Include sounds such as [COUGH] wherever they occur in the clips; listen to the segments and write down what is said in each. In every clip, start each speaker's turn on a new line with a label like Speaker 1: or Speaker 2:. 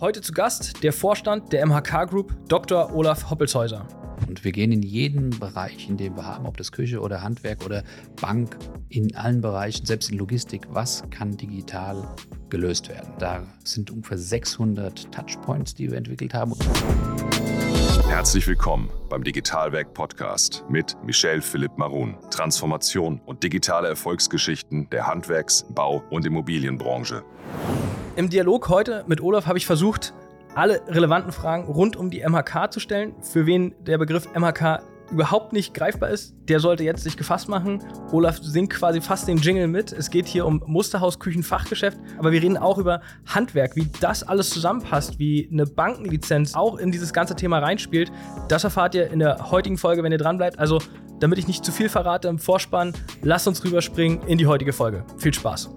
Speaker 1: Heute zu Gast der Vorstand der MHK Group, Dr. Olaf Hoppelshäuser.
Speaker 2: Und wir gehen in jeden Bereich, in dem wir haben, ob das Küche oder Handwerk oder Bank, in allen Bereichen, selbst in Logistik, was kann digital gelöst werden. Da sind ungefähr 600 Touchpoints, die wir entwickelt haben.
Speaker 3: Herzlich willkommen beim Digitalwerk Podcast mit Michel Philipp Marun. Transformation und digitale Erfolgsgeschichten der Handwerks-, Bau- und Immobilienbranche.
Speaker 1: Im Dialog heute mit Olaf habe ich versucht, alle relevanten Fragen rund um die MHK zu stellen. Für wen der Begriff MHK überhaupt nicht greifbar ist, der sollte jetzt sich gefasst machen. Olaf singt quasi fast den Jingle mit. Es geht hier um Musterhausküchenfachgeschäft, aber wir reden auch über Handwerk, wie das alles zusammenpasst, wie eine Bankenlizenz auch in dieses ganze Thema reinspielt. Das erfahrt ihr in der heutigen Folge, wenn ihr dran bleibt. Also, damit ich nicht zu viel verrate im Vorspann, lasst uns rüberspringen in die heutige Folge. Viel Spaß.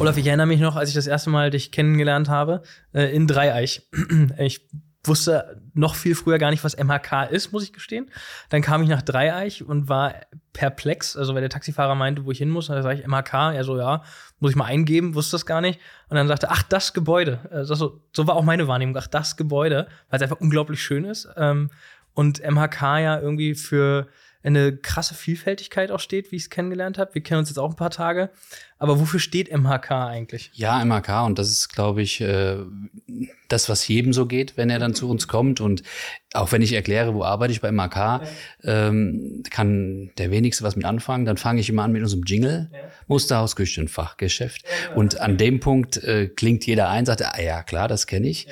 Speaker 1: Olaf, ich erinnere mich noch, als ich das erste Mal dich kennengelernt habe, äh, in Dreieich. [CLEARS THROAT] Ich wusste noch viel früher gar nicht, was MHK ist, muss ich gestehen. Dann kam ich nach Dreieich und war perplex. Also, weil der Taxifahrer meinte, wo ich hin muss, dann sage ich MHK. Er so, ja, muss ich mal eingeben, wusste das gar nicht. Und dann sagte, ach, das Gebäude. Also, so, so war auch meine Wahrnehmung, ach, das Gebäude, weil es einfach unglaublich schön ist. Ähm, und MHK ja irgendwie für eine krasse Vielfältigkeit auch steht, wie ich es kennengelernt habe. Wir kennen uns jetzt auch ein paar Tage. Aber wofür steht MHK eigentlich?
Speaker 2: Ja, MHK, und das ist, glaube ich, äh, das, was jedem so geht, wenn er dann zu uns kommt. Und auch wenn ich erkläre, wo arbeite ich bei MHK, ja. ähm, kann der wenigste was mit anfangen. Dann fange ich immer an mit unserem Jingle, ja. Musterhaus, Küchenfachgeschäft. Ja, genau. Und an dem Punkt äh, klingt jeder ein, sagt, ah ja, klar, das kenne ich.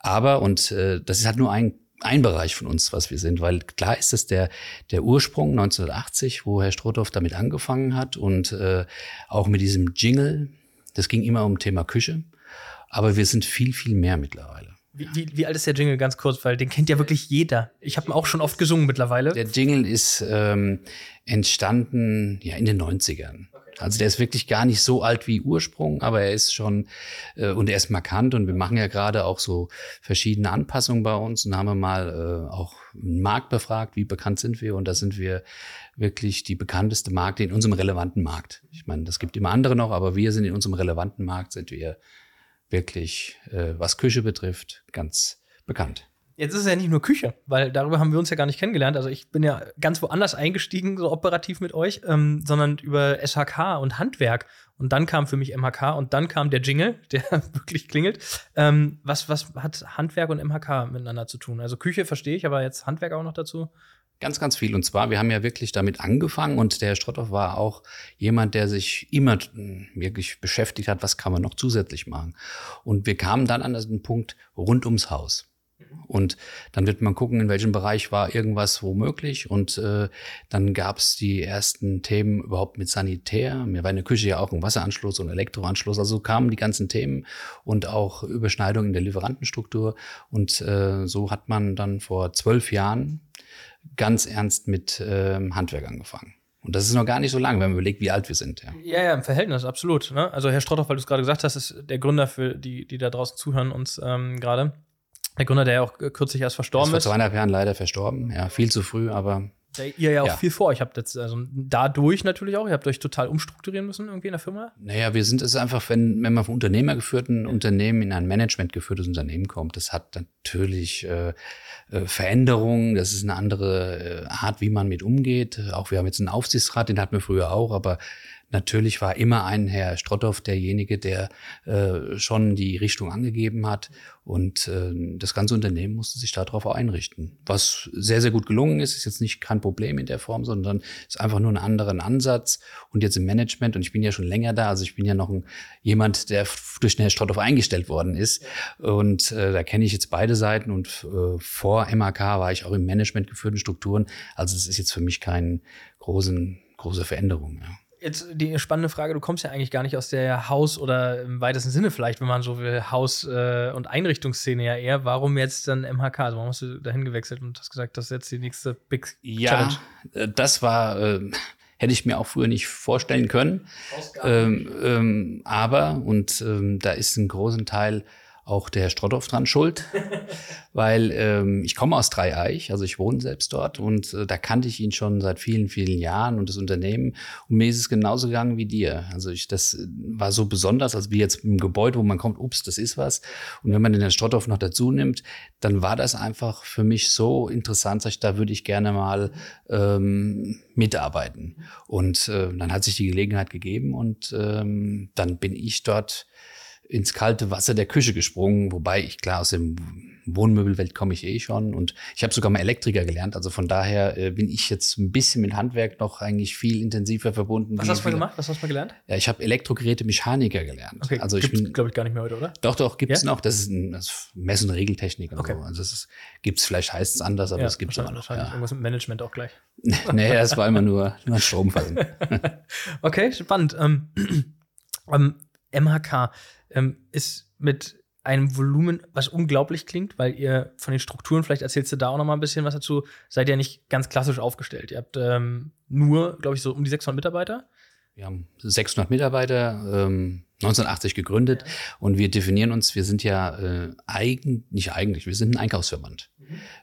Speaker 2: Aber, und äh, das ist halt nur ein ein Bereich von uns, was wir sind, weil klar ist es der, der Ursprung 1980, wo Herr Strohhoff damit angefangen hat und äh, auch mit diesem Jingle, das ging immer um Thema Küche, aber wir sind viel, viel mehr mittlerweile.
Speaker 1: Wie, wie, wie alt ist der Jingle ganz kurz, weil den kennt ja wirklich jeder. Ich habe ihn auch schon oft gesungen mittlerweile.
Speaker 2: Der Jingle ist ähm, entstanden ja in den 90ern. Also der ist wirklich gar nicht so alt wie Ursprung, aber er ist schon äh, und er ist markant und wir machen ja gerade auch so verschiedene Anpassungen bei uns und haben mal äh, auch einen Markt befragt, wie bekannt sind wir und da sind wir wirklich die bekannteste Marke in unserem relevanten Markt. Ich meine, das gibt immer andere noch, aber wir sind in unserem relevanten Markt sind wir wirklich, äh, was Küche betrifft, ganz bekannt.
Speaker 1: Jetzt ist es ja nicht nur Küche, weil darüber haben wir uns ja gar nicht kennengelernt. Also ich bin ja ganz woanders eingestiegen, so operativ mit euch, ähm, sondern über SHK und Handwerk. Und dann kam für mich MHK und dann kam der Jingle, [LAUGHS] der wirklich klingelt. Ähm, was, was hat Handwerk und MHK miteinander zu tun? Also Küche verstehe ich, aber jetzt Handwerk auch noch dazu?
Speaker 2: Ganz, ganz viel. Und zwar, wir haben ja wirklich damit angefangen und der Herr Strotthoff war auch jemand, der sich immer wirklich beschäftigt hat, was kann man noch zusätzlich machen. Und wir kamen dann an den Punkt rund ums Haus. Und dann wird man gucken, in welchem Bereich war irgendwas womöglich. Und äh, dann gab es die ersten Themen überhaupt mit Sanitär. Mir war in der Küche ja auch ein Wasseranschluss und Elektroanschluss. Also kamen die ganzen Themen und auch Überschneidungen in der Lieferantenstruktur. Und äh, so hat man dann vor zwölf Jahren ganz ernst mit äh, Handwerk angefangen. Und das ist noch gar nicht so lang, wenn man überlegt, wie alt wir sind.
Speaker 1: Ja, ja, ja im Verhältnis, absolut. Ne? Also Herr Strotthoff, weil du es gerade gesagt hast, ist der Gründer für die, die da draußen zuhören, uns ähm, gerade. Der Gründer, der ja auch kürzlich erst verstorben ist.
Speaker 2: Vor zweieinhalb Jahren leider verstorben. Ja, viel zu früh, aber.
Speaker 1: Der ihr ja auch ja. viel vor euch habt jetzt, also dadurch natürlich auch, ihr habt euch total umstrukturieren müssen irgendwie in der Firma?
Speaker 2: Naja, wir sind es einfach, wenn, wenn man von unternehmergeführten ja. Unternehmen in ein managementgeführtes Unternehmen kommt, das hat natürlich äh, äh, Veränderungen, das ist eine andere äh, Art, wie man mit umgeht. Auch wir haben jetzt einen Aufsichtsrat, den hatten wir früher auch, aber Natürlich war immer ein Herr Strotthoff derjenige, der äh, schon die Richtung angegeben hat. Und äh, das ganze Unternehmen musste sich darauf einrichten. Was sehr, sehr gut gelungen ist, ist jetzt nicht kein Problem in der Form, sondern ist einfach nur ein anderer Ansatz. Und jetzt im Management, und ich bin ja schon länger da, also ich bin ja noch ein, jemand, der durch den Herr Strotthoff eingestellt worden ist. Und äh, da kenne ich jetzt beide Seiten. Und äh, vor MAK war ich auch im Management geführten Strukturen. Also es ist jetzt für mich keine großen, große Veränderung. Ja.
Speaker 1: Jetzt die spannende Frage, du kommst ja eigentlich gar nicht aus der Haus- oder im weitesten Sinne vielleicht, wenn man so will, Haus- äh, und Einrichtungsszene ja eher. Warum jetzt dann MHK? Also warum hast du dahin gewechselt und hast gesagt, das ist jetzt die nächste Big
Speaker 2: ja, Challenge? Ja, äh, das war, äh, hätte ich mir auch früher nicht vorstellen können. Ähm, ähm, aber, und ähm, da ist ein großen Teil auch der Herr dran schuld, [LAUGHS] weil ähm, ich komme aus Dreieich, also ich wohne selbst dort und äh, da kannte ich ihn schon seit vielen, vielen Jahren und das Unternehmen und mir ist es genauso gegangen wie dir. Also ich, das war so besonders, als wie jetzt im Gebäude, wo man kommt, ups, das ist was. Und wenn man den Herrn noch dazu nimmt, dann war das einfach für mich so interessant, dass ich, da würde ich gerne mal ähm, mitarbeiten. Und äh, dann hat sich die Gelegenheit gegeben und ähm, dann bin ich dort ins kalte Wasser der Küche gesprungen, wobei ich klar aus dem Wohnmöbelwelt komme ich eh schon und ich habe sogar mal Elektriker gelernt, also von daher äh, bin ich jetzt ein bisschen mit Handwerk noch eigentlich viel intensiver verbunden.
Speaker 1: Was hast du mal gemacht? Was hast du mal gelernt?
Speaker 2: Ja, ich habe Elektrogeräte Mechaniker gelernt.
Speaker 1: Okay,
Speaker 2: also ich bin
Speaker 1: glaube ich gar nicht mehr heute, oder?
Speaker 2: Doch, doch, gibt's
Speaker 1: Ja?
Speaker 2: noch. Das ist ein das Mess- und Regeltechnik. Und
Speaker 1: Okay.
Speaker 2: so. Also das ist, gibt's vielleicht heißt es anders, aber es gibt's immer noch.
Speaker 1: wahrscheinlich
Speaker 2: Ja.
Speaker 1: irgendwas mit Management auch gleich. [LAUGHS]
Speaker 2: nee, das war immer nur, nur Stromfallen. [LAUGHS]
Speaker 1: Okay, spannend. Ähm, [CLEARS THROAT] ähm, MHK ähm, ist mit einem Volumen, was unglaublich klingt, weil ihr von den Strukturen, vielleicht erzählst du da auch noch mal ein bisschen was dazu, seid ihr nicht ganz klassisch aufgestellt. Ihr habt ähm, nur, glaube ich, so um die 600 Mitarbeiter.
Speaker 2: Wir haben 600 Mitarbeiter, ähm, 1980 gegründet und wir definieren uns, wir sind ja äh, eigen, nicht eigentlich, wir sind ein Einkaufsverband.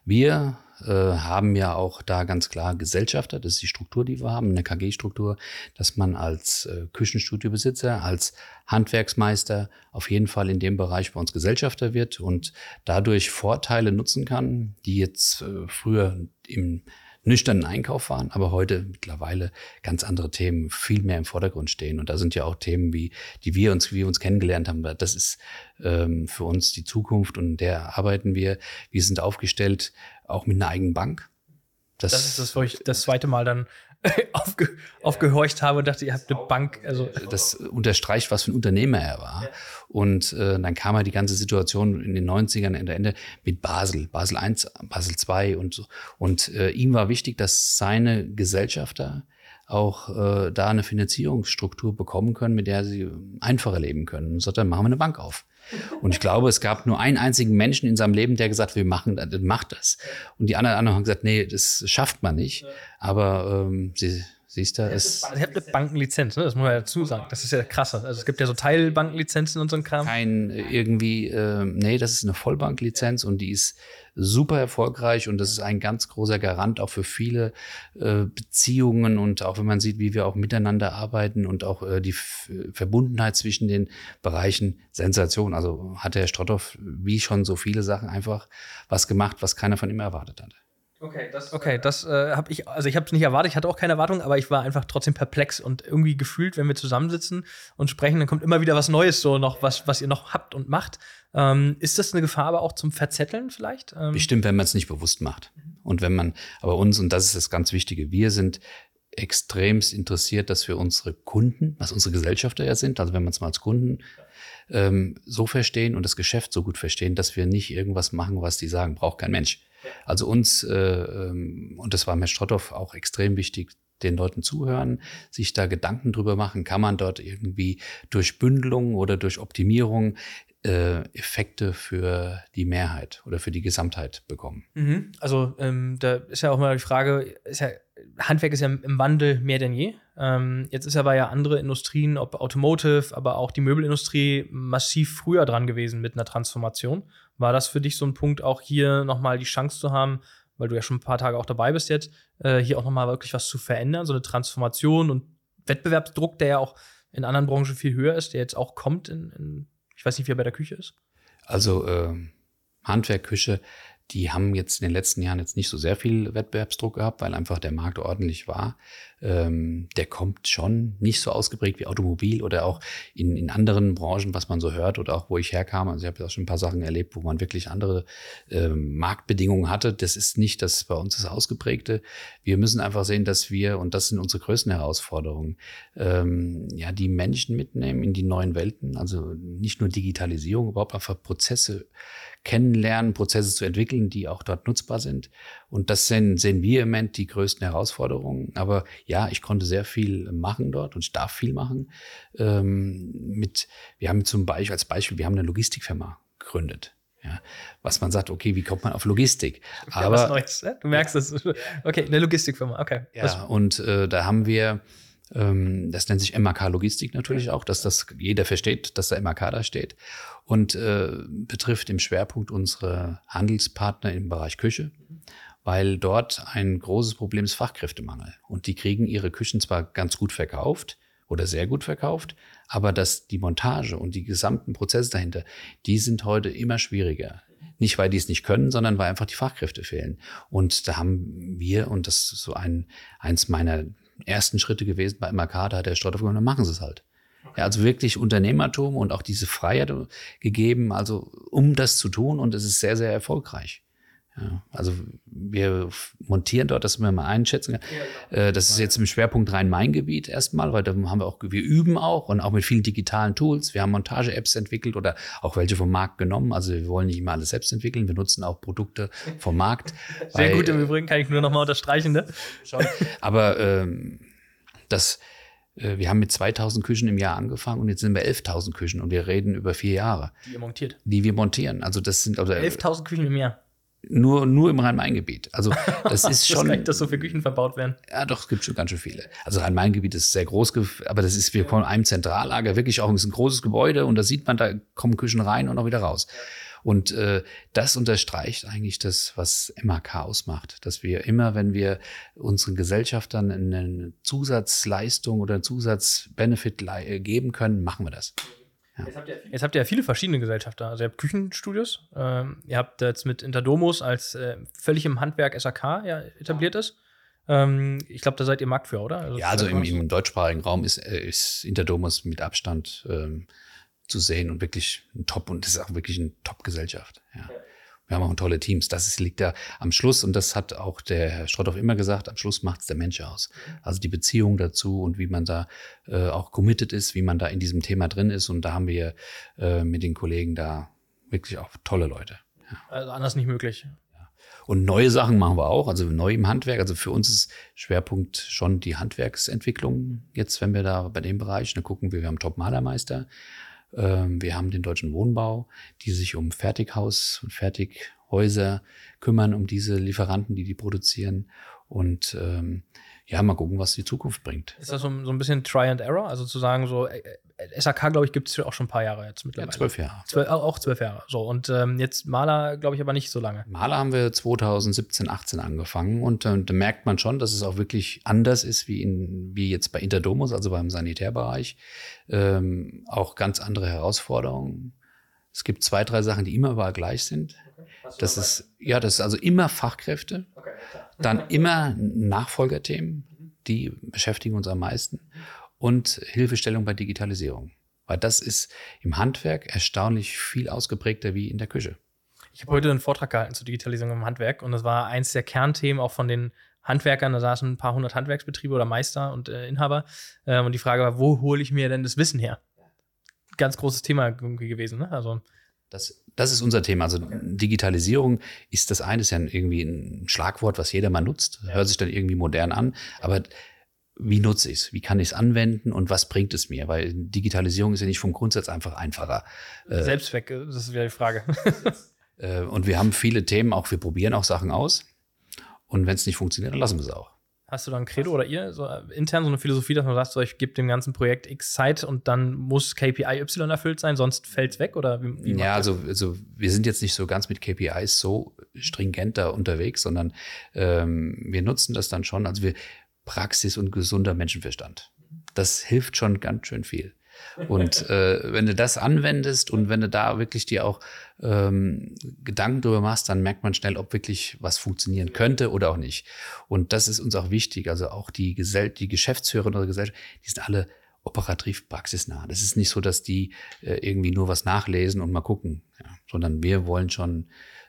Speaker 2: Wir äh, haben ja auch da ganz klar Gesellschafter, das ist die Struktur, die wir haben, eine KG-Struktur, dass man als äh, Küchenstudiobesitzer, als Handwerksmeister auf jeden Fall in dem Bereich bei uns Gesellschafter wird und dadurch Vorteile nutzen kann, die jetzt äh, früher im nüchternen Einkauf waren, aber heute mittlerweile ganz andere Themen viel mehr im Vordergrund stehen. Und da sind ja auch Themen, wie, die wir uns, wie wir uns kennengelernt haben. Das ist ähm, für uns die Zukunft und der arbeiten wir. Wir sind aufgestellt auch mit einer eigenen Bank.
Speaker 1: Das ist das, wo ich das zweite Mal dann [LAUGHS] aufge aufgehorcht habe und dachte, ihr habt eine Bank. Also
Speaker 2: das unterstreicht, was für ein Unternehmer er war. Und äh, dann kam halt die ganze Situation in den 90ern in der Ende mit Basel, Basel I, Basel II und so. Und äh, ihm war wichtig, dass seine Gesellschafter auch äh, da eine Finanzierungsstruktur bekommen können, mit der sie einfacher leben können. Und so, dann machen wir eine Bank auf. Und ich glaube, es gab nur einen einzigen Menschen in seinem Leben, der gesagt hat, wir machen, das, macht das. Und die anderen, anderen haben gesagt, nee, das schafft man nicht. Aber ähm, sie, siehst du, es
Speaker 1: ihr habt eine Bankenlizenz, ne? das muss man ja dazu sagen. Das ist ja krass. Also es gibt ja so Teilbankenlizenzen und so ein Kram.
Speaker 2: kein äh, irgendwie, äh, nee, das ist eine Vollbanklizenz und die ist super erfolgreich und das ist ein ganz großer Garant auch für viele äh, Beziehungen und auch wenn man sieht, wie wir auch miteinander arbeiten und auch äh, die F Verbundenheit zwischen den Bereichen Sensation. Also hat der Herr Strotthoff wie schon so viele Sachen einfach was gemacht, was keiner von ihm erwartet hat.
Speaker 1: Okay, das, okay, das äh, habe ich, also ich habe es nicht erwartet, ich hatte auch keine Erwartung, aber ich war einfach trotzdem perplex und irgendwie gefühlt, wenn wir zusammensitzen und sprechen, dann kommt immer wieder was Neues, so noch was, was ihr noch habt und macht. Ähm, ist das eine Gefahr aber auch zum Verzetteln vielleicht? Ähm,
Speaker 2: Bestimmt, wenn man es nicht bewusst macht. Und wenn man, aber uns, und das ist das ganz Wichtige, wir sind extremst interessiert, dass wir unsere Kunden, was unsere Gesellschafter ja sind, also wenn man es mal als Kunden ähm, so verstehen und das Geschäft so gut verstehen, dass wir nicht irgendwas machen, was die sagen, braucht kein Mensch. Also uns, äh, ähm, und das war mir Strotthoff auch extrem wichtig, den Leuten zuhören, sich da Gedanken drüber machen, kann man dort irgendwie durch Bündelung oder durch Optimierung äh, Effekte für die Mehrheit oder für die Gesamtheit bekommen.
Speaker 1: Mhm. Also ähm, da ist ja auch mal die Frage, ja, Handwerk ist ja im Wandel mehr denn je. Ähm, jetzt ist aber ja andere Industrien, ob Automotive, aber auch die Möbelindustrie massiv früher dran gewesen mit einer Transformation. War das für dich so ein Punkt, auch hier nochmal die Chance zu haben, weil du ja schon ein paar Tage auch dabei bist jetzt, äh, hier auch nochmal wirklich was zu verändern, so eine Transformation und Wettbewerbsdruck, der ja auch in anderen Branchen viel höher ist, der jetzt auch kommt in, in ich weiß nicht, wie er bei der Küche ist.
Speaker 2: Also äh, Handwerk, Küche, die haben jetzt in den letzten Jahren jetzt nicht so sehr viel Wettbewerbsdruck gehabt, weil einfach der Markt ordentlich war. Ähm, der kommt schon nicht so ausgeprägt wie Automobil oder auch in, in anderen Branchen, was man so hört oder auch wo ich herkam. Also ich habe ja auch schon ein paar Sachen erlebt, wo man wirklich andere ähm, Marktbedingungen hatte. Das ist nicht das bei uns das Ausgeprägte. Wir müssen einfach sehen, dass wir, und das sind unsere größten Herausforderungen, ähm, ja, die Menschen mitnehmen in die neuen Welten. Also nicht nur Digitalisierung, überhaupt einfach Prozesse kennenlernen, Prozesse zu entwickeln, die auch dort nutzbar sind. Und das sehen, sehen wir im Moment die größten Herausforderungen. Aber ja, ich konnte sehr viel machen dort und ich darf viel machen. Ähm, mit, wir haben zum Beispiel, als Beispiel, wir haben eine Logistikfirma gegründet. Ja, was man sagt, okay, wie kommt man auf Logistik?
Speaker 1: Aber ja, was Neues, ne? du merkst das. Okay, eine Logistikfirma, okay.
Speaker 2: Ja, und äh, da haben wir das nennt sich MAK Logistik natürlich auch, dass das jeder versteht, dass da MAK da steht. Und äh, betrifft im Schwerpunkt unsere Handelspartner im Bereich Küche, weil dort ein großes Problem ist Fachkräftemangel. Und die kriegen ihre Küchen zwar ganz gut verkauft oder sehr gut verkauft, aber dass die Montage und die gesamten Prozesse dahinter, die sind heute immer schwieriger. Nicht, weil die es nicht können, sondern weil einfach die Fachkräfte fehlen. Und da haben wir, und das ist so ein, eins meiner ersten Schritte gewesen bei MAK, da hat der gesagt, dann machen sie es halt. Ja, also wirklich Unternehmertum und auch diese Freiheit gegeben, also um das zu tun und es ist sehr, sehr erfolgreich. Ja, also wir montieren dort, das wir mal einschätzen. Äh, das ist jetzt im Schwerpunkt Rhein-Main-Gebiet erstmal, weil da haben wir auch, wir üben auch und auch mit vielen digitalen Tools. Wir haben Montage-Apps entwickelt oder auch welche vom Markt genommen. Also wir wollen nicht immer alles selbst entwickeln. Wir nutzen auch Produkte vom Markt. [LAUGHS]
Speaker 1: Sehr weil, gut im Übrigen, kann ich nur noch mal unterstreichen. Ne? [LAUGHS]
Speaker 2: Aber ähm, das, äh, wir haben mit 2000 Küchen im Jahr angefangen und jetzt sind wir 11.000 Küchen und wir reden über vier Jahre.
Speaker 1: Die ihr montiert.
Speaker 2: Die wir montieren. Also das sind also
Speaker 1: 11.000 Küchen im Jahr.
Speaker 2: Nur, nur im Rhein-Main-Gebiet. Also [LAUGHS] das ist schon.
Speaker 1: Nicht, dass so viele Küchen verbaut werden.
Speaker 2: Ja, doch, es gibt schon ganz schön viele. Also Rhein-Main-Gebiet ist sehr groß, aber das ist, wir kommen einem Zentrallager, wirklich auch ist ein großes Gebäude und da sieht man, da kommen Küchen rein und auch wieder raus. Und äh, das unterstreicht eigentlich das, was MAK ausmacht, dass wir immer, wenn wir unseren Gesellschaftern eine Zusatzleistung oder einen Zusatzbenefit geben können, machen wir das.
Speaker 1: Ja. Jetzt, habt ihr, jetzt habt ihr ja viele verschiedene Gesellschafter. Also ihr habt Küchenstudios, ähm, ihr habt jetzt mit Interdomus als äh, völlig im Handwerk SAK ja, etabliert ist. Ähm, ich glaube, da seid ihr Marktführer, oder?
Speaker 2: Also ja, also im, im, deutschsprachigen Raum ist, äh, ist Interdomus mit Abstand ähm, zu sehen und wirklich ein Top und das ist auch wirklich eine Top-Gesellschaft. Ja. Wir haben auch tolle Teams. Das liegt da am Schluss und das hat auch der Herr Strotthoff immer gesagt, am Schluss macht es der Mensch aus. Also die Beziehung dazu und wie man da äh, auch committed ist, wie man da in diesem Thema drin ist. Und da haben wir äh, mit den Kollegen da wirklich auch tolle Leute.
Speaker 1: Ja. Also anders nicht möglich.
Speaker 2: Und neue Sachen machen wir auch, also neu im Handwerk. Also für uns ist Schwerpunkt schon die Handwerksentwicklung. Jetzt, wenn wir da bei dem Bereich, dann gucken wir, wir haben Top-Malermeister. Ähm, wir haben den Deutschen Wohnbau, die sich um Fertighaus und Fertighäuser kümmern, um diese Lieferanten, die die produzieren. Und ähm, ja, mal gucken, was die Zukunft bringt.
Speaker 1: Ist das so, so ein bisschen Try and Error? Also zu sagen, so äh, äh SAK, glaube ich, gibt es auch schon ein paar Jahre jetzt mittlerweile.
Speaker 2: Ja, zwölf Jahre.
Speaker 1: Zwölf, auch zwölf Jahre. So, und ähm, jetzt Maler, glaube ich, aber nicht so lange.
Speaker 2: Maler haben wir 2017, 18 angefangen und äh, da merkt man schon, dass es auch wirklich anders ist wie, in, wie jetzt bei Interdomus, also beim Sanitärbereich. Ähm, auch ganz andere Herausforderungen. Es gibt zwei, drei Sachen, die immer überall gleich sind. Okay. Das ist, ja, das ist also immer Fachkräfte. Okay, dann immer Nachfolgerthemen, die beschäftigen uns am meisten. Und Hilfestellung bei Digitalisierung. Weil das ist im Handwerk erstaunlich viel ausgeprägter wie in der Küche.
Speaker 1: Ich habe heute einen Vortrag gehalten zur Digitalisierung im Handwerk und das war eins der Kernthemen auch von den Handwerkern. Da saßen ein paar hundert Handwerksbetriebe oder Meister und äh, Inhaber. Ähm, und die Frage war, wo hole ich mir denn das Wissen her? Ganz großes Thema gewesen. Ne? Also
Speaker 2: das, das ist unser Thema. Also. Digitalisierung ist das eine, ist ja irgendwie ein Schlagwort, was jeder mal nutzt. Hört sich dann irgendwie modern an. Aber wie nutze ich es? Wie kann ich es anwenden und was bringt es mir? Weil Digitalisierung ist ja nicht vom Grundsatz einfach einfacher.
Speaker 1: Äh, Selbstzweck, das ist wieder die Frage. [LAUGHS]
Speaker 2: Äh, und wir haben viele Themen, auch wir probieren auch Sachen aus. Und wenn es nicht funktioniert, dann lassen wir es auch.
Speaker 1: Hast du da ein Credo oder ihr so äh, intern so eine Philosophie, dass man sagt, so, ich gebe dem ganzen Projekt X Zeit und dann muss KPI Y erfüllt sein, sonst fällt es weg? Oder wie,
Speaker 2: wie ja, also, also wir sind jetzt nicht so ganz mit KPIs so stringenter unterwegs, sondern ähm, wir nutzen das dann schon. Also wir Praxis und gesunder Menschenverstand. Das hilft schon ganz schön viel. Und äh, wenn du das anwendest und wenn du da wirklich dir auch ähm, Gedanken drüber machst, dann merkt man schnell, ob wirklich was funktionieren könnte oder auch nicht. Und das ist uns auch wichtig. Also auch die, Gesell die Geschäftsführer unserer Gesellschaft, die sind alle operativ praxisnah. Das ist nicht so, dass die äh, irgendwie nur was nachlesen und mal gucken, ja, sondern wir wollen schon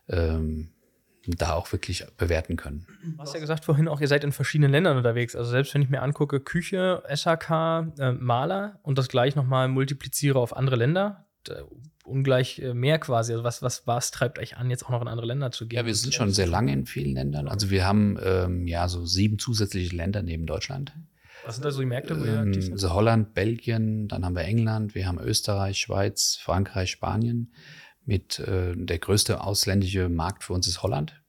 Speaker 2: ähm, da auch wirklich bewerten können.
Speaker 1: Du hast ja gesagt vorhin auch, ihr seid in verschiedenen Ländern unterwegs. Also selbst wenn ich mir angucke, Küche, SHK, äh, Maler und das gleich nochmal multipliziere auf andere Länder, ungleich äh, mehr quasi. Also was, was, was treibt euch an, jetzt auch noch in andere Länder zu gehen?
Speaker 2: Ja, wir sind schon sehr lange in vielen Ländern. Also wir haben ähm, ja so sieben zusätzliche Länder neben Deutschland.
Speaker 1: Was sind da so die Märkte? Wo
Speaker 2: ähm, also Holland, Belgien, dann haben wir England, wir haben Österreich, Schweiz, Frankreich, Spanien mit äh, der größte ausländische Markt für uns ist Holland.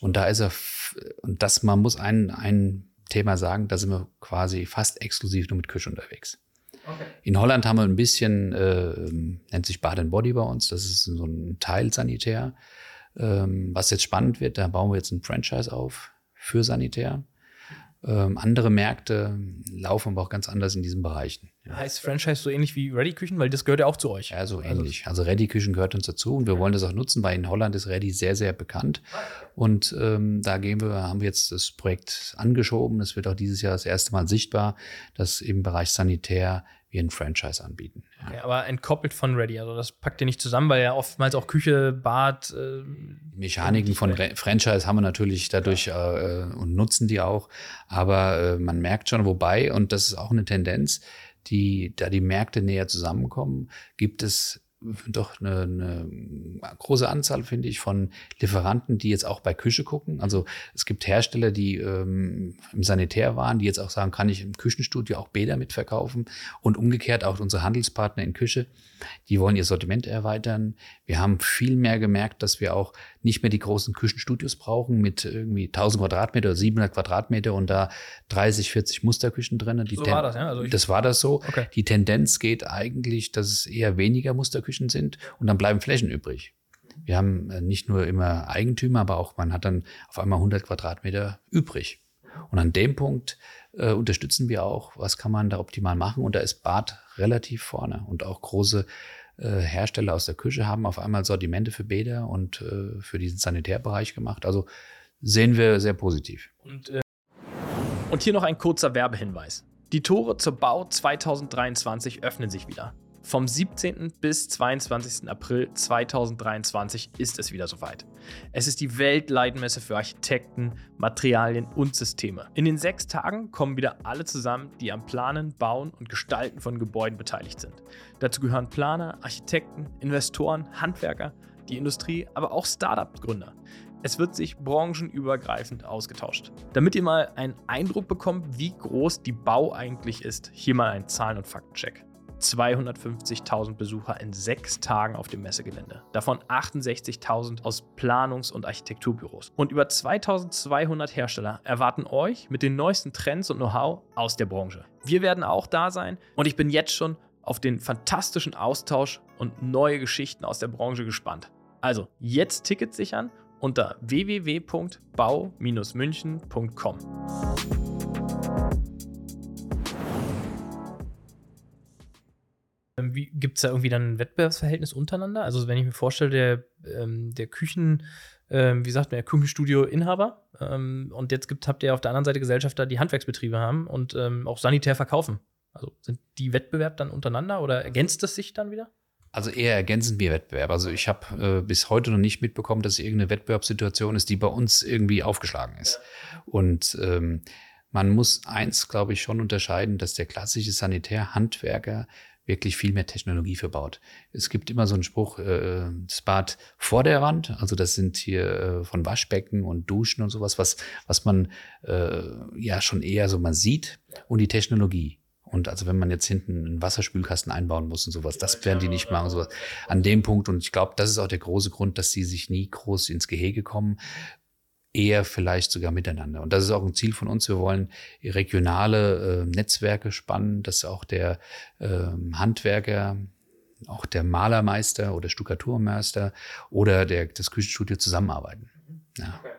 Speaker 2: Und da ist er, und das, man muss einen, einen Thema sagen, da sind wir quasi fast exklusiv nur mit Küche unterwegs. Okay. In Holland haben wir ein bisschen, äh, nennt sich Bad Body bei uns, das ist so ein Teil Sanitär. Ähm, was jetzt spannend wird, da bauen wir jetzt ein Franchise auf für Sanitär. Ähm, andere Märkte laufen aber auch ganz anders in diesen Bereichen.
Speaker 1: Ja. Heißt Franchise so ähnlich wie Ready Küchen, weil das gehört ja auch zu euch.
Speaker 2: Ja, so also ähnlich. Also Ready Küchen gehört uns dazu und wir wollen das auch nutzen, weil in Holland ist Ready sehr, sehr bekannt. Und ähm, da gehen wir, haben wir jetzt das Projekt angeschoben. Es wird auch dieses Jahr das erste Mal sichtbar, dass im Bereich Sanitär wir ein Franchise anbieten.
Speaker 1: Ja. Okay, aber entkoppelt von Ready, also das packt ihr nicht zusammen, weil ja oftmals auch Küche, Bad. Äh,
Speaker 2: Mechaniken von Re Franchise haben wir natürlich dadurch äh, und nutzen die auch, aber äh, man merkt schon, wobei, und das ist auch eine Tendenz, die, da die Märkte näher zusammenkommen, gibt es doch eine, eine große Anzahl, finde ich, von Lieferanten, die jetzt auch bei Küche gucken. Also es gibt Hersteller, die ähm, im Sanitär waren, die jetzt auch sagen, kann ich im Küchenstudio auch Bäder mitverkaufen und umgekehrt auch unsere Handelspartner in Küche, die wollen ihr Sortiment erweitern. Wir haben viel mehr gemerkt, dass wir auch nicht mehr die großen Küchenstudios brauchen mit irgendwie 1000 Quadratmeter oder 700 Quadratmeter und da 30, 40 Musterküchen drin. Die so war das, ja? Also das war das so. Okay. Die Tendenz geht eigentlich, dass es eher weniger Musterküchen sind und dann bleiben Flächen übrig. Wir haben äh, nicht nur immer Eigentümer, aber auch man hat dann auf einmal 100 Quadratmeter übrig. Und an dem Punkt äh, unterstützen wir auch, was kann man da optimal machen. Und da ist Bad relativ vorne und auch große äh, Hersteller aus der Küche haben auf einmal Sortimente für Bäder und äh, für diesen Sanitärbereich gemacht. Also sehen wir sehr positiv.
Speaker 1: Und, äh, und hier noch ein kurzer Werbehinweis. Die Tore zur Bau 2023 öffnen sich wieder. Vom 17. bis 22. April 2023 ist es wieder soweit. Es ist die Weltleitmesse für Architekten, Materialien und Systeme. In den sechs Tagen kommen wieder alle zusammen, die am Planen, Bauen und Gestalten von Gebäuden beteiligt sind. Dazu gehören Planer, Architekten, Investoren, Handwerker, die Industrie, aber auch Startup-Gründer. Es wird sich branchenübergreifend ausgetauscht. Damit ihr mal einen Eindruck bekommt, wie groß die Bau eigentlich ist, hier mal ein Zahlen- und Faktencheck. 250.000 Besucher in sechs Tagen auf dem Messegelände. Davon 68.000 aus Planungs- und Architekturbüros. Und über 2.200 Hersteller erwarten euch mit den neuesten Trends und Know-how aus der Branche. Wir werden auch da sein und ich bin jetzt schon auf den fantastischen Austausch und neue Geschichten aus der Branche gespannt. Also jetzt Tickets sichern unter www.bau-münchen.com. Gibt es da irgendwie dann ein Wettbewerbsverhältnis untereinander? Also wenn ich mir vorstelle, der, ähm, der Küchen, ähm, wie sagt man, der Küchenstudio-Inhaber ähm, und jetzt gibt, habt ihr auf der anderen Seite Gesellschafter, die Handwerksbetriebe haben und ähm, auch sanitär verkaufen. Also sind die Wettbewerb dann untereinander oder ergänzt es sich dann wieder?
Speaker 2: Also eher ergänzen wir Wettbewerb. Also ich habe äh, bis heute noch nicht mitbekommen, dass irgendeine Wettbewerbssituation ist, die bei uns irgendwie aufgeschlagen ist. Ja. Und ähm, man muss eins, glaube ich, schon unterscheiden, dass der klassische Sanitärhandwerker wirklich viel mehr Technologie verbaut. Es gibt immer so einen Spruch, äh, das Bad vor der Wand, also das sind hier äh, von Waschbecken und Duschen und sowas, was, was man äh, ja schon eher so man sieht und die Technologie. Und also wenn man jetzt hinten einen Wasserspülkasten einbauen muss und sowas, das werden die nicht machen. Sowas. An dem Punkt, und ich glaube, das ist auch der große Grund, dass sie sich nie groß ins Gehege kommen, eher vielleicht sogar miteinander. Und das ist auch ein Ziel von uns. Wir wollen regionale äh, Netzwerke spannen, dass auch der äh, Handwerker, auch der Malermeister oder Stuckaturmeister oder der, das Küchenstudio zusammenarbeiten. Ja.
Speaker 1: Okay.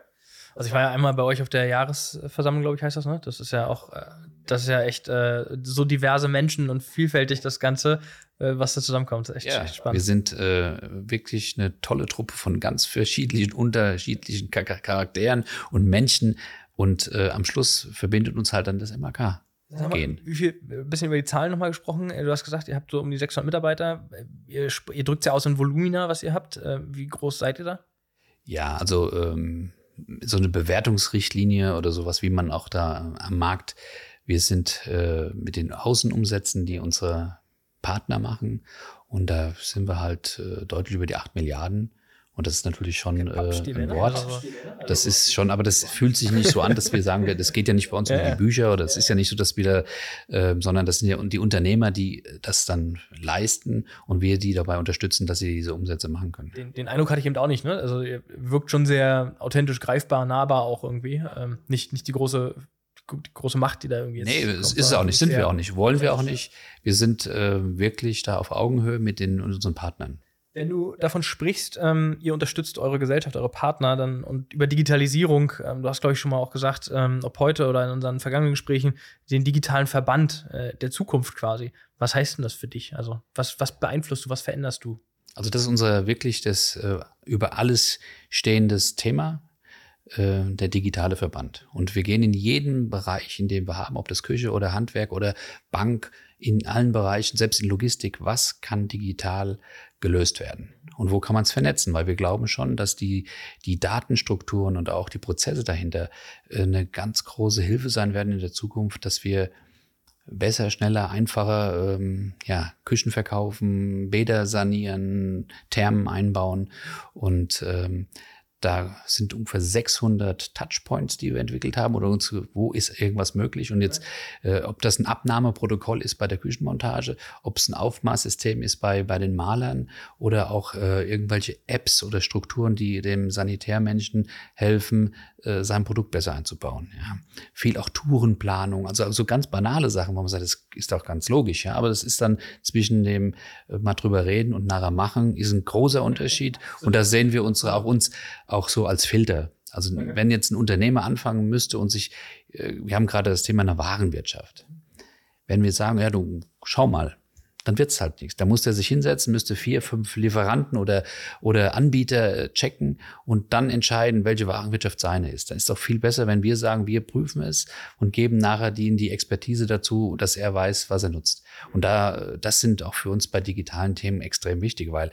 Speaker 1: Also ich war ja einmal bei euch auf der Jahresversammlung, glaube ich, heißt das, ne? Das ist ja auch, äh, das ist ja echt äh, so diverse Menschen und vielfältig das Ganze, äh, was da zusammenkommt. Das ist echt,
Speaker 2: ja, echt spannend. Wir sind äh, wirklich eine tolle Truppe von ganz verschiedenen, unterschiedlichen Charakteren und Menschen. Und äh, am Schluss verbindet uns halt dann das MAK.
Speaker 1: Mal, gehen. Wie viel, ein bisschen über die Zahlen nochmal gesprochen. Du hast gesagt, ihr habt so um die 600 Mitarbeiter. Ihr, ihr drückt ja aus in Volumina, was ihr habt. Wie groß seid ihr da?
Speaker 2: Ja, also ähm, so eine Bewertungsrichtlinie oder sowas, wie man auch da am Markt. Wir sind äh, mit den Außenumsätzen, die unsere Partner machen, und da sind wir halt äh, deutlich über die acht Milliarden. Und das ist natürlich schon äh, ein Wort. Also das ist schon, aber das fühlt sich nicht so an, dass wir sagen, das geht ja nicht bei uns um die Bücher oder es ist ja nicht so, dass wir, äh, sondern das sind ja die Unternehmer, die das dann leisten und wir die dabei unterstützen, dass sie diese Umsätze machen können.
Speaker 1: Den, den Eindruck hatte ich eben auch nicht. Ne? Also ihr wirkt schon sehr authentisch, greifbar, nahbar auch irgendwie. Ähm, nicht, nicht die große die große Macht, die da irgendwie
Speaker 2: jetzt. Nee, es ist es auch nicht, sind wir auch nicht, wollen wir auch nicht. Wir sind äh, wirklich da auf Augenhöhe mit den unseren Partnern.
Speaker 1: Wenn du davon sprichst, ähm, ihr unterstützt eure Gesellschaft, eure Partner dann und über Digitalisierung, ähm, du hast, glaube ich, schon mal auch gesagt, ähm, ob heute oder in unseren vergangenen Gesprächen, den digitalen Verband äh, der Zukunft quasi. Was heißt denn das für dich? Also, was, was beeinflusst du, was veränderst du?
Speaker 2: Also, das ist unser wirklich das äh, über alles stehendes Thema, äh, der digitale Verband. Und wir gehen in jeden Bereich, in dem wir haben, ob das Küche oder Handwerk oder Bank, in allen Bereichen, selbst in Logistik, was kann digital gelöst werden? Und wo kann man es vernetzen? Weil wir glauben schon, dass die, die Datenstrukturen und auch die Prozesse dahinter äh, eine ganz große Hilfe sein werden in der Zukunft, dass wir besser, schneller, einfacher ähm, ja, Küchen verkaufen, Bäder sanieren, Thermen einbauen und ähm, da sind ungefähr 600 Touchpoints, die wir entwickelt haben oder uns, wo ist irgendwas möglich. Und jetzt, äh, ob das ein Abnahmeprotokoll ist bei der Küchenmontage, ob es ein Aufmaßsystem ist bei, bei den Malern oder auch äh, irgendwelche Apps oder Strukturen, die dem Sanitärmenschen helfen, äh, sein Produkt besser einzubauen. Ja. Viel auch Tourenplanung, also, also ganz banale Sachen, wo man sagt, das ist auch ganz logisch. Ja. Aber das ist dann zwischen dem äh, mal drüber reden und nachher machen, ist ein großer Unterschied. Und da sehen wir unsere auch uns auch so als Filter. Also wenn jetzt ein Unternehmer anfangen müsste und sich, äh, wir haben gerade das Thema einer Warenwirtschaft. Wenn wir sagen, ja, du schau mal, dann wird's halt nichts. Da muss er sich hinsetzen, müsste vier, fünf Lieferanten oder, oder Anbieter äh, checken und dann entscheiden, welche Warenwirtschaft seine ist. Dann ist doch viel besser, wenn wir sagen, wir prüfen es und geben nachher die, die Expertise dazu, dass er weiß, was er nutzt. Und da, das sind auch für uns bei digitalen Themen extrem wichtig, weil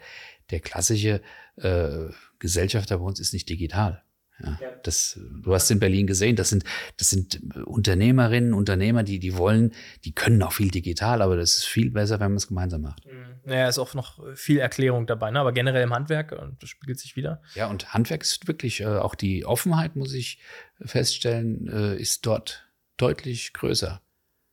Speaker 2: der klassische äh, Gesellschafter bei uns ist nicht digital. Ja, das, du hast in Berlin gesehen, das sind, das sind Unternehmerinnen, Unternehmer, die, die wollen, die können auch viel digital, aber das ist viel besser, wenn man es gemeinsam macht.
Speaker 1: Naja, mhm. ist auch noch viel Erklärung dabei, ne? aber generell im Handwerk, und das spiegelt sich wieder.
Speaker 2: Ja, und Handwerk ist wirklich, äh, auch die Offenheit, muss ich feststellen, äh, ist dort deutlich größer.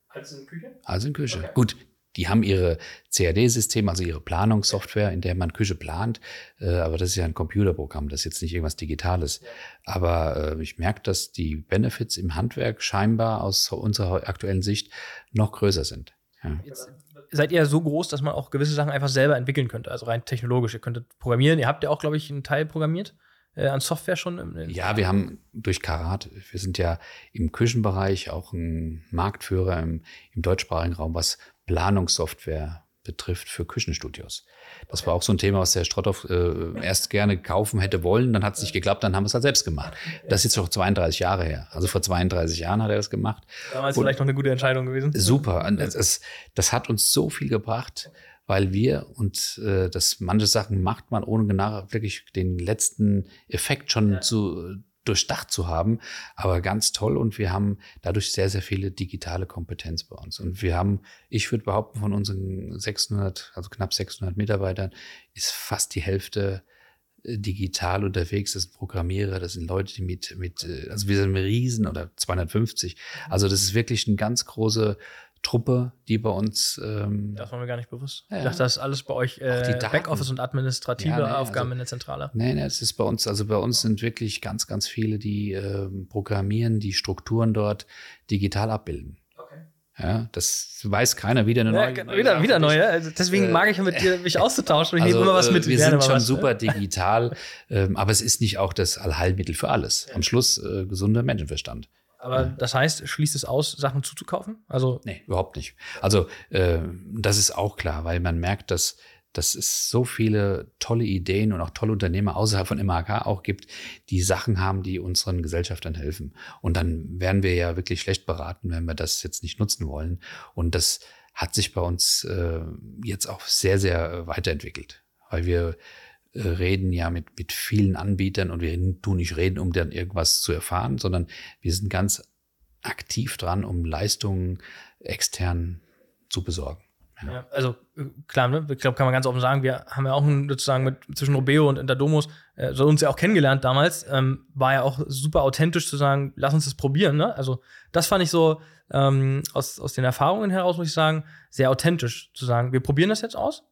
Speaker 1: Als in Küche?
Speaker 2: Als in Küche. Okay. Gut, die haben ihre CAD-Systeme, also ihre Planungssoftware, in der man Küche plant. Äh, aber das ist ja ein Computerprogramm, das ist jetzt nicht irgendwas Digitales. Aber äh, ich merke, dass die Benefits im Handwerk scheinbar aus unserer aktuellen Sicht noch größer sind. Ja.
Speaker 1: Jetzt seid ihr so groß, dass man auch gewisse Sachen einfach selber entwickeln könnte, also rein technologisch. Ihr könntet programmieren. Ihr habt ja auch, glaube ich, einen Teil programmiert äh, an Software schon?
Speaker 2: ja, wir haben durch Karat, wir sind ja im Küchenbereich auch ein Marktführer im, im deutschsprachigen Raum, was Planungssoftware betrifft für Küchenstudios. Das war auch so ein Thema, was der Strotthoff äh, erst gerne kaufen hätte wollen, dann hat es nicht geklappt, dann haben wir es halt selbst gemacht. Das ist jetzt schon 32 Jahre her. Also vor 32 Jahren hat er das gemacht.
Speaker 1: Damals Und vielleicht noch eine gute Entscheidung gewesen.
Speaker 2: Super. Das, das hat uns so viel gebracht, weil wir und äh, das manche Sachen macht man ohne genau wirklich den letzten Effekt schon ja. zu durchdacht zu haben, aber ganz toll und wir haben dadurch sehr, sehr viele digitale Kompetenz bei uns. Und wir haben, ich würde behaupten, von unseren 600, also knapp 600 Mitarbeitern ist fast die Hälfte äh, digital unterwegs. Das sind Programmierer, das sind Leute, die mit, mit äh, also wir sind Riesen oder 250. Also das ist wirklich eine ganz große Truppe, die bei uns. Ähm,
Speaker 1: das war mir gar nicht bewusst. Ja. Ich dachte, das ist alles bei euch äh, Backoffice und administrative ja, nee, Aufgaben also, in der Zentrale.
Speaker 2: Nee, nee, es ist bei uns, also bei uns sind wirklich ganz, ganz viele, die ähm, programmieren, die Strukturen dort digital abbilden. Okay. Ja, das weiß keiner, wieder eine neue. Ja,
Speaker 1: genau, wieder, wieder neue. Also deswegen äh, mag ich mit dir mich auszutauschen. Ich
Speaker 2: also,
Speaker 1: nehme immer was mit.
Speaker 2: Wir sind schon was, super digital, ähm, aber es ist nicht auch das Allheilmittel für alles. Am Schluss äh, gesunder Menschenverstand.
Speaker 1: Aber das heißt, schließt es aus, Sachen zuzukaufen? Also
Speaker 2: nee, überhaupt nicht. Also äh, das ist auch klar, weil man merkt, dass dass es so viele tolle Ideen und auch tolle Unternehmer außerhalb von MHK auch gibt, die Sachen haben, die unseren Gesellschaftern helfen. Und dann wären wir ja wirklich schlecht beraten, wenn wir das jetzt nicht nutzen wollen. Und das hat sich bei uns äh, jetzt auch sehr, sehr weiterentwickelt, weil wir reden ja mit, mit vielen Anbietern und wir tun nicht reden, um dann irgendwas zu erfahren, sondern wir sind ganz aktiv dran, um Leistungen extern zu besorgen.
Speaker 1: Ja. ja also äh, klar, ne? ich glaube, kann man ganz offen sagen, wir haben ja auch sozusagen mit zwischen Robeo und Interdomos äh, so uns ja auch kennengelernt damals, ähm, war ja auch super authentisch zu sagen, lass uns das probieren. Ne? Also das fand ich so ähm, aus, aus den Erfahrungen heraus, muss ich sagen, sehr authentisch zu sagen, wir probieren das jetzt aus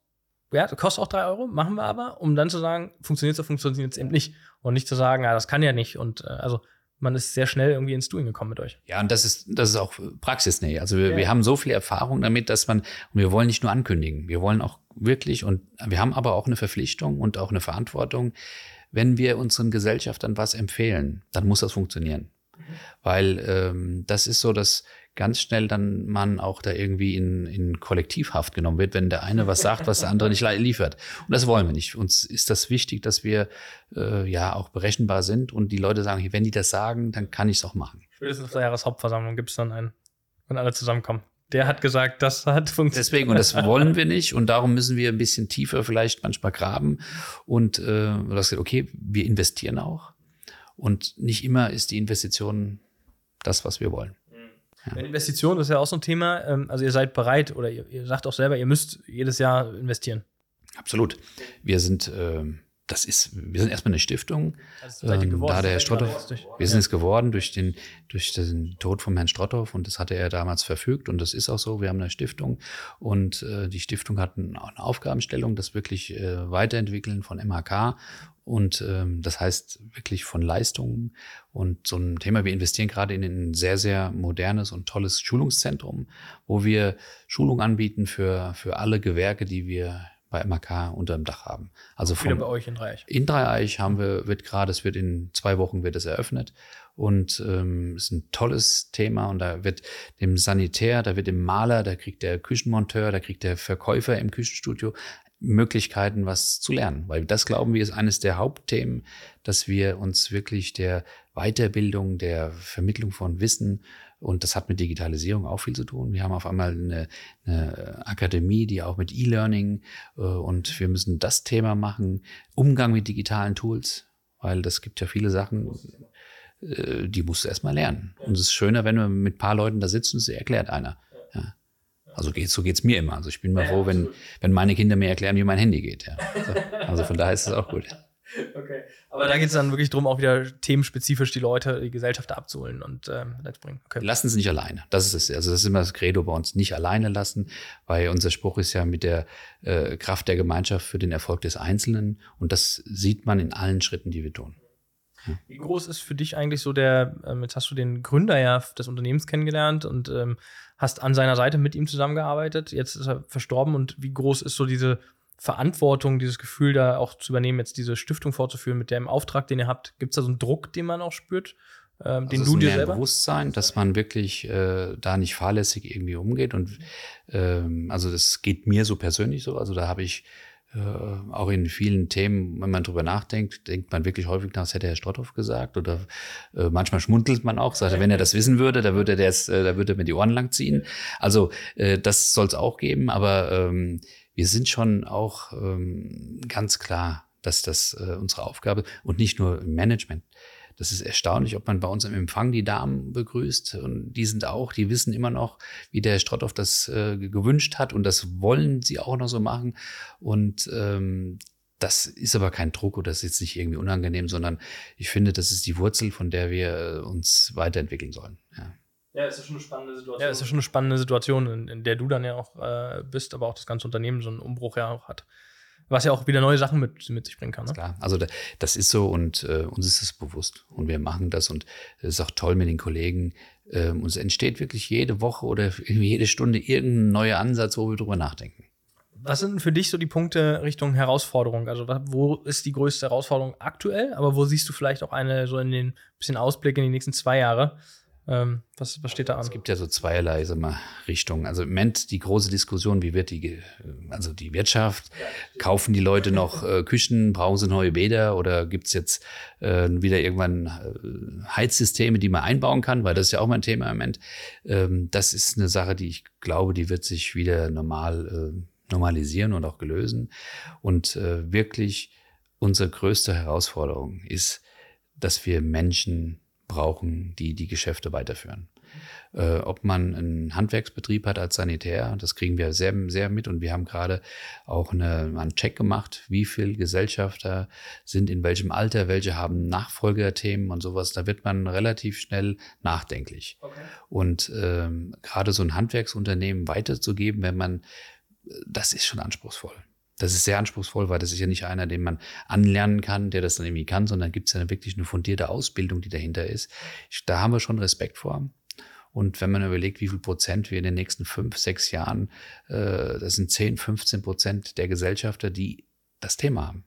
Speaker 1: ja, das kostet auch drei Euro, machen wir aber, um dann zu sagen, funktioniert es oder funktioniert es eben nicht. Und nicht zu sagen, ja, das kann ja nicht. Und äh, also man ist sehr schnell irgendwie ins Doing gekommen mit euch.
Speaker 2: Ja, und das ist, das ist auch Praxisnähe. Also wir, ja. wir haben so viel Erfahrung damit, dass man, und wir wollen nicht nur ankündigen, wir wollen auch wirklich, und wir haben aber auch eine Verpflichtung und auch eine Verantwortung, wenn wir unseren Gesellschaftern was empfehlen, dann muss das funktionieren. Mhm. Weil ähm, das ist so, dass ganz schnell dann man auch da irgendwie in, in Kollektivhaft genommen wird, wenn der eine was sagt, was der andere nicht liefert. Und das wollen wir nicht. Uns ist das wichtig, dass wir äh, ja auch berechenbar sind und die Leute sagen, wenn die das sagen, dann kann ich es auch machen.
Speaker 1: Spätestens auf der Jahreshauptversammlung gibt es dann einen, wenn alle zusammenkommen. Der hat gesagt, das hat funktioniert.
Speaker 2: Deswegen, und das wollen wir nicht. Und darum müssen wir ein bisschen tiefer vielleicht manchmal graben. Und äh, gesagt, okay, wir investieren auch. Und nicht immer ist die Investition das, was wir wollen.
Speaker 1: Ja. Investition ist ja auch so ein Thema. Ähm, also ihr seid bereit oder ihr, ihr, sagt auch selber, ihr müsst jedes Jahr investieren.
Speaker 2: Absolut. Wir sind, äh, das ist, wir sind erstmal eine Stiftung. Also ähm, da der Herr Strotthoff, wir sind es geworden durch den, durch den Tod von Herrn Strotthoff und das hatte er damals verfügt und das ist auch so. Wir haben eine Stiftung und äh, die Stiftung hat eine Aufgabenstellung, das wirklich äh, Weiterentwickeln von MHK und ähm, das heißt wirklich von Leistungen und so ein Thema, wir investieren gerade in ein sehr, sehr modernes und tolles Schulungszentrum, wo wir Schulung anbieten für, für alle Gewerke, die wir bei MAK unter dem Dach haben. Also von,
Speaker 1: Wieder bei euch in Dreieich.
Speaker 2: In Dreieich haben wir, wird gerade, es wird in zwei Wochen wird es eröffnet und ähm, ist ein tolles Thema und da wird dem Sanitär, da wird dem Maler, da kriegt der Küchenmonteur, da kriegt der Verkäufer im Küchenstudio Möglichkeiten, was zu lernen. Weil das, glauben wir, ist eines der Hauptthemen, dass wir uns wirklich der Weiterbildung, der Vermittlung von Wissen und das hat mit Digitalisierung auch viel zu tun. Wir haben auf einmal eine, eine Akademie, die auch mit E-Learning äh, und wir müssen das Thema machen, Umgang mit digitalen Tools, weil das gibt ja viele Sachen, äh, die musst du erstmal lernen. Und es ist schöner, wenn wir mit ein paar Leuten da sitzen und sie erklärt einer. Ja. Also geht, so geht's mir immer. Also ich bin mal froh, wenn, wenn meine Kinder mir erklären, wie mein Handy geht. Ja. Also, also von daher ist es auch gut. [LAUGHS]
Speaker 1: Okay. Aber da geht es dann wirklich darum, auch wieder themenspezifisch die Leute, die Gesellschaft abzuholen und ähm, bringen.
Speaker 2: Okay. Lassen Sie nicht alleine. Das ist es. Also das ist immer das Credo bei uns. Nicht alleine lassen, weil unser Spruch ist ja mit der äh, Kraft der Gemeinschaft für den Erfolg des Einzelnen. Und das sieht man in allen Schritten, die wir tun.
Speaker 1: Wie groß ist für dich eigentlich so der, ähm, jetzt hast du den Gründer ja des Unternehmens kennengelernt und ähm, hast an seiner Seite mit ihm zusammengearbeitet. Jetzt ist er verstorben und wie groß ist so diese Verantwortung, dieses Gefühl da auch zu übernehmen, jetzt diese Stiftung fortzuführen mit dem Auftrag, den ihr habt? Gibt es da so einen Druck, den man auch spürt?
Speaker 2: Ähm, den also du dir selber? Bewusstsein, dass man wirklich äh, da nicht fahrlässig irgendwie umgeht und ähm, also das geht mir so persönlich so. Also da habe ich äh, auch in vielen Themen, wenn man drüber nachdenkt, denkt man wirklich häufig nach, das hätte Herr Strotthoff gesagt oder äh, manchmal schmuntelt man auch, sagt, wenn er das wissen würde, da würde der äh, da würde er mir die Ohren lang ziehen. Also äh, das soll es auch geben, aber ähm, wir sind schon auch ähm, ganz klar, dass das äh, unsere Aufgabe und nicht nur im Management. Das ist erstaunlich, ob man bei uns im Empfang die Damen begrüßt. Und die sind auch, die wissen immer noch, wie der Strotthoff das äh, gewünscht hat. Und das wollen sie auch noch so machen. Und ähm, das ist aber kein Druck oder das ist jetzt nicht irgendwie unangenehm, sondern ich finde, das ist die Wurzel, von der wir äh, uns weiterentwickeln sollen. Ja.
Speaker 1: Ja, ist ja schon eine spannende Situation. Ja, ist ja schon eine spannende Situation, in, in der du dann ja auch äh, bist, aber auch das ganze Unternehmen so einen Umbruch ja auch hat was ja auch wieder neue Sachen mit, mit sich bringen kann. Ne?
Speaker 2: Klar, also das ist so und äh, uns ist es bewusst und wir machen das und es ist auch toll mit den Kollegen. Ähm, uns entsteht wirklich jede Woche oder [LAUGHS] jede Stunde irgendein neuer Ansatz, wo wir drüber nachdenken.
Speaker 1: Was sind für dich so die Punkte Richtung Herausforderung? Also wo ist die größte Herausforderung aktuell, aber wo siehst du vielleicht auch eine so in den bisschen Ausblick in die nächsten zwei Jahre? Ähm, was, was steht da an?
Speaker 2: Es gibt ja so zweierlei sag mal, Richtungen. Also im Moment die große Diskussion, wie wird die, also die Wirtschaft, kaufen die Leute noch äh, Küchen, brauchen sie neue Bäder oder gibt es jetzt äh, wieder irgendwann äh, Heizsysteme, die man einbauen kann, weil das ist ja auch mein Thema im Moment. Ähm, das ist eine Sache, die ich glaube, die wird sich wieder normal äh, normalisieren und auch gelösen. Und äh, wirklich unsere größte Herausforderung ist, dass wir Menschen brauchen, die die Geschäfte weiterführen. Äh, ob man einen Handwerksbetrieb hat als Sanitär, das kriegen wir sehr, sehr mit und wir haben gerade auch eine, einen Check gemacht, wie viele Gesellschafter sind in welchem Alter, welche haben Nachfolgerthemen und sowas. Da wird man relativ schnell nachdenklich. Okay. Und ähm, gerade so ein Handwerksunternehmen weiterzugeben, wenn man, das ist schon anspruchsvoll. Das ist sehr anspruchsvoll, weil das ist ja nicht einer, den man anlernen kann, der das dann irgendwie kann, sondern gibt es ja wirklich eine fundierte Ausbildung, die dahinter ist. Da haben wir schon Respekt vor. Und wenn man überlegt, wie viel Prozent wir in den nächsten fünf, sechs Jahren, äh, das sind 10, 15 Prozent der Gesellschafter, die das Thema haben.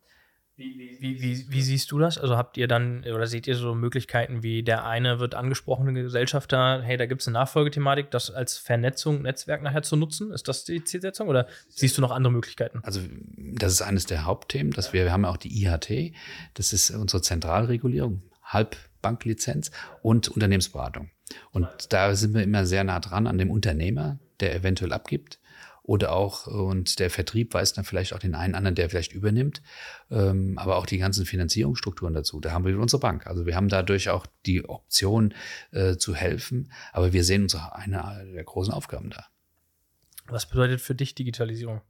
Speaker 1: Wie, wie, wie, wie, siehst du das? Also habt ihr dann oder seht ihr so Möglichkeiten wie der eine wird angesprochene Gesellschafter, hey, da gibt es eine Nachfolgethematik, das als Vernetzung, Netzwerk nachher zu nutzen? Ist das die Zielsetzung oder siehst du noch andere Möglichkeiten?
Speaker 2: Also das ist eines der Hauptthemen, dass wir, wir haben ja auch die IHT, das ist unsere Zentralregulierung, Halbbanklizenz und Unternehmensberatung. Und da sind wir immer sehr nah dran an dem Unternehmer, der eventuell abgibt oder auch, und der Vertrieb weiß dann vielleicht auch den einen anderen, der vielleicht übernimmt, ähm, aber auch die ganzen Finanzierungsstrukturen dazu. Da haben wir unsere Bank. Also wir haben dadurch auch die Option äh, zu helfen, aber wir sehen uns eine der großen Aufgaben da.
Speaker 1: Was bedeutet für dich Digitalisierung?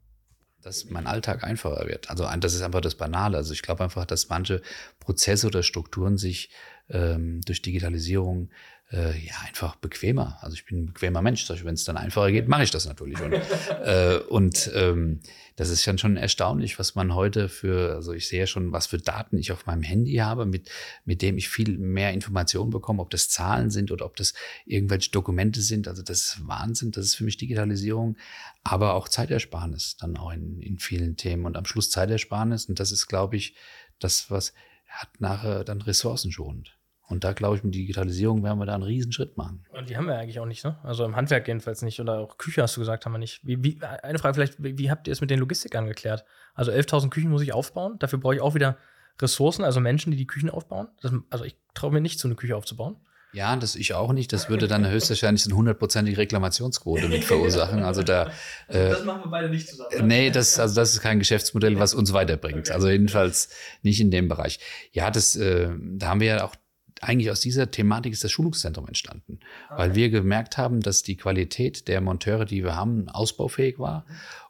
Speaker 2: dass mein Alltag einfacher wird. Also das ist einfach das Banale. Also ich glaube einfach, dass manche Prozesse oder Strukturen sich ähm, durch Digitalisierung äh, ja einfach bequemer. Also ich bin ein bequemer Mensch. Wenn es dann einfacher geht, mache ich das natürlich. Und, [LAUGHS] äh, und ähm, das ist dann schon erstaunlich, was man heute für, also ich sehe ja schon, was für Daten ich auf meinem Handy habe, mit, mit dem ich viel mehr Informationen bekomme, ob das Zahlen sind oder ob das irgendwelche Dokumente sind. Also das ist Wahnsinn, das ist für mich Digitalisierung, aber auch Zeitersparnis dann auch in, in vielen Themen und am Schluss Zeitersparnis. Und das ist, glaube ich, das, was hat nachher dann ressourcenschonend. Und da glaube ich, mit Digitalisierung werden wir da einen Riesenschritt machen.
Speaker 1: Und die haben wir eigentlich auch nicht, ne? Also im Handwerk jedenfalls nicht. Oder auch Küche hast du gesagt, haben wir nicht. Wie, wie, eine Frage vielleicht, wie, wie habt ihr es mit den Logistikern geklärt? Also 11.000 Küchen muss ich aufbauen. Dafür brauche ich auch wieder Ressourcen, also Menschen, die die Küchen aufbauen. Das, also ich traue mir nicht, so eine Küche aufzubauen.
Speaker 2: Ja, das ich auch nicht. Das würde dann höchstwahrscheinlich eine hundertprozentige Reklamationsquote mit verursachen. Also da.
Speaker 1: Äh, das machen wir beide nicht zusammen.
Speaker 2: Nee, das, also das ist kein Geschäftsmodell, was uns weiterbringt. Also jedenfalls nicht in dem Bereich. Ja, das, äh, da haben wir ja auch eigentlich aus dieser Thematik ist das Schulungszentrum entstanden, okay. weil wir gemerkt haben, dass die Qualität der Monteure, die wir haben, ausbaufähig war.